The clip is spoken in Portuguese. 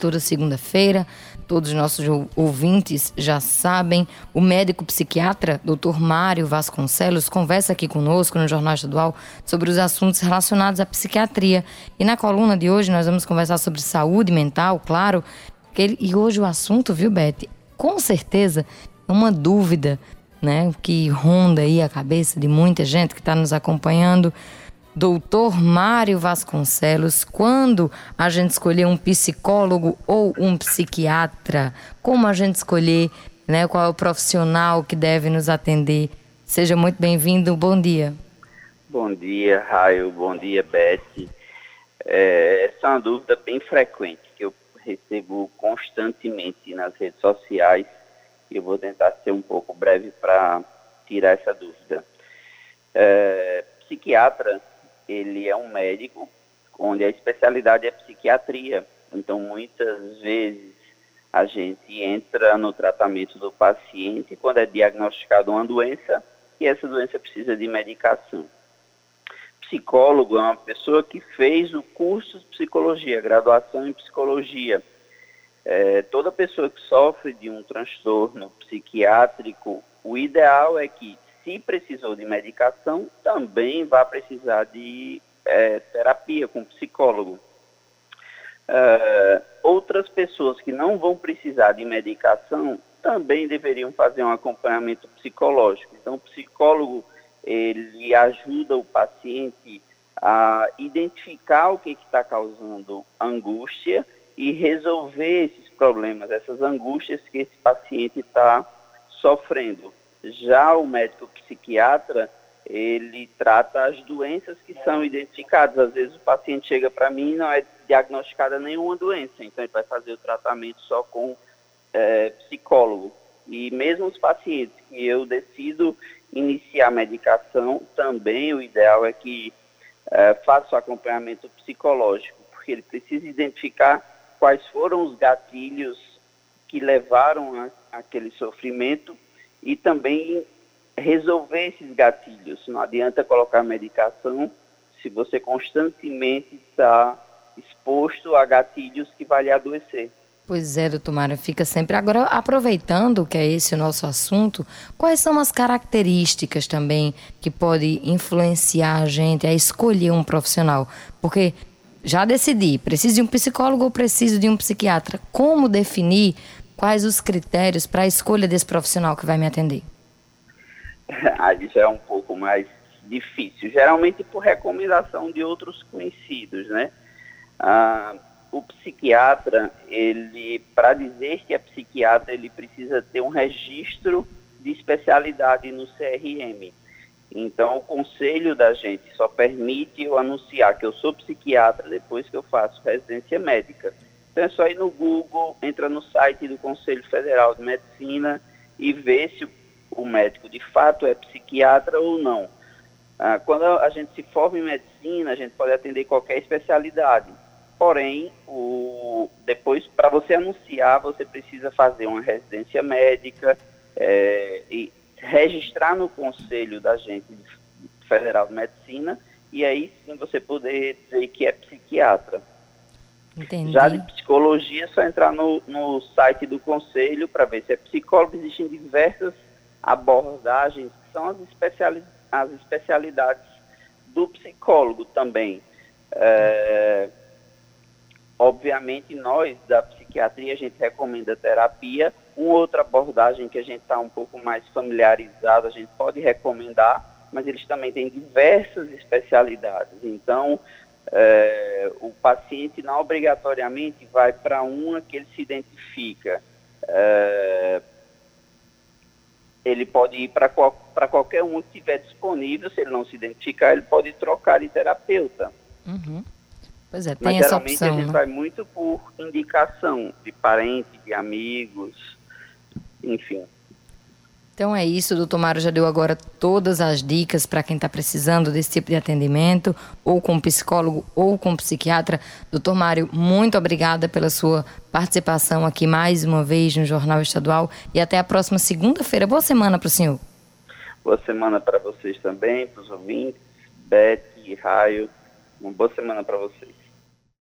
toda segunda-feira. Todos os nossos ouvintes já sabem. O médico psiquiatra, Dr. Mário Vasconcelos, conversa aqui conosco no Jornal Estadual sobre os assuntos relacionados à psiquiatria. E na coluna de hoje nós vamos conversar sobre saúde mental, claro. E hoje o assunto, viu, Beth? Com certeza é uma dúvida né, que ronda aí a cabeça de muita gente que está nos acompanhando doutor Mário Vasconcelos, quando a gente escolher um psicólogo ou um psiquiatra, como a gente escolher, né, qual é o profissional que deve nos atender. Seja muito bem-vindo, bom dia. Bom dia, Raio, bom dia, Beth. É, essa é uma dúvida bem frequente que eu recebo constantemente nas redes sociais e eu vou tentar ser um pouco breve para tirar essa dúvida. É, psiquiatra ele é um médico onde a especialidade é psiquiatria. Então, muitas vezes a gente entra no tratamento do paciente quando é diagnosticada uma doença e essa doença precisa de medicação. Psicólogo é uma pessoa que fez o curso de psicologia, graduação em psicologia. É, toda pessoa que sofre de um transtorno psiquiátrico, o ideal é que se precisou de medicação, também vai precisar de é, terapia com psicólogo. Uh, outras pessoas que não vão precisar de medicação também deveriam fazer um acompanhamento psicológico. Então, o psicólogo ele ajuda o paciente a identificar o que está causando angústia e resolver esses problemas, essas angústias que esse paciente está sofrendo. Já o médico psiquiatra, ele trata as doenças que são identificadas. Às vezes o paciente chega para mim e não é diagnosticada nenhuma doença, então ele vai fazer o tratamento só com é, psicólogo. E mesmo os pacientes que eu decido iniciar a medicação, também o ideal é que é, faça o acompanhamento psicológico, porque ele precisa identificar quais foram os gatilhos que levaram a, aquele sofrimento e também resolver esses gatilhos. Não adianta colocar medicação se você constantemente está exposto a gatilhos que vai lhe adoecer. Pois é, doutor Mário, fica sempre. Agora, aproveitando que é esse o nosso assunto, quais são as características também que podem influenciar a gente a escolher um profissional? Porque já decidi, preciso de um psicólogo ou preciso de um psiquiatra. Como definir quais os critérios para a escolha desse profissional que vai me atender? Aí já é um pouco mais difícil, geralmente por recomendação de outros conhecidos, né? Ah, o psiquiatra, ele, para dizer que é psiquiatra, ele precisa ter um registro de especialidade no CRM. Então, o conselho da gente só permite eu anunciar que eu sou psiquiatra depois que eu faço residência médica. Então é só ir no Google, entra no site do Conselho Federal de Medicina e ver se o médico de fato é psiquiatra ou não. Ah, quando a gente se forma em medicina, a gente pode atender qualquer especialidade. Porém, o, depois, para você anunciar, você precisa fazer uma residência médica é, e registrar no Conselho da Gente Federal de Medicina e aí sim você poder dizer que é psiquiatra. Entendi. Já de psicologia, é só entrar no, no site do conselho para ver se é psicólogo. Existem diversas abordagens que são as, especiali as especialidades do psicólogo também. É, obviamente, nós da psiquiatria, a gente recomenda terapia. Uma outra abordagem que a gente está um pouco mais familiarizado, a gente pode recomendar, mas eles também têm diversas especialidades. Então, é, o paciente não obrigatoriamente vai para uma que ele se identifica. É, ele pode ir para qual, qualquer um que estiver disponível, se ele não se identificar, ele pode trocar de terapeuta. Uhum. Pois é, tem Mas, essa geralmente opção, a gente né? vai muito por indicação de parentes, de amigos, enfim. Então é isso, doutor Mário já deu agora todas as dicas para quem está precisando desse tipo de atendimento, ou com psicólogo ou com psiquiatra. Doutor Mário, muito obrigada pela sua participação aqui mais uma vez no Jornal Estadual e até a próxima segunda-feira. Boa semana para o senhor. Boa semana para vocês também, para os ouvintes, Beth e Raio. Uma boa semana para vocês.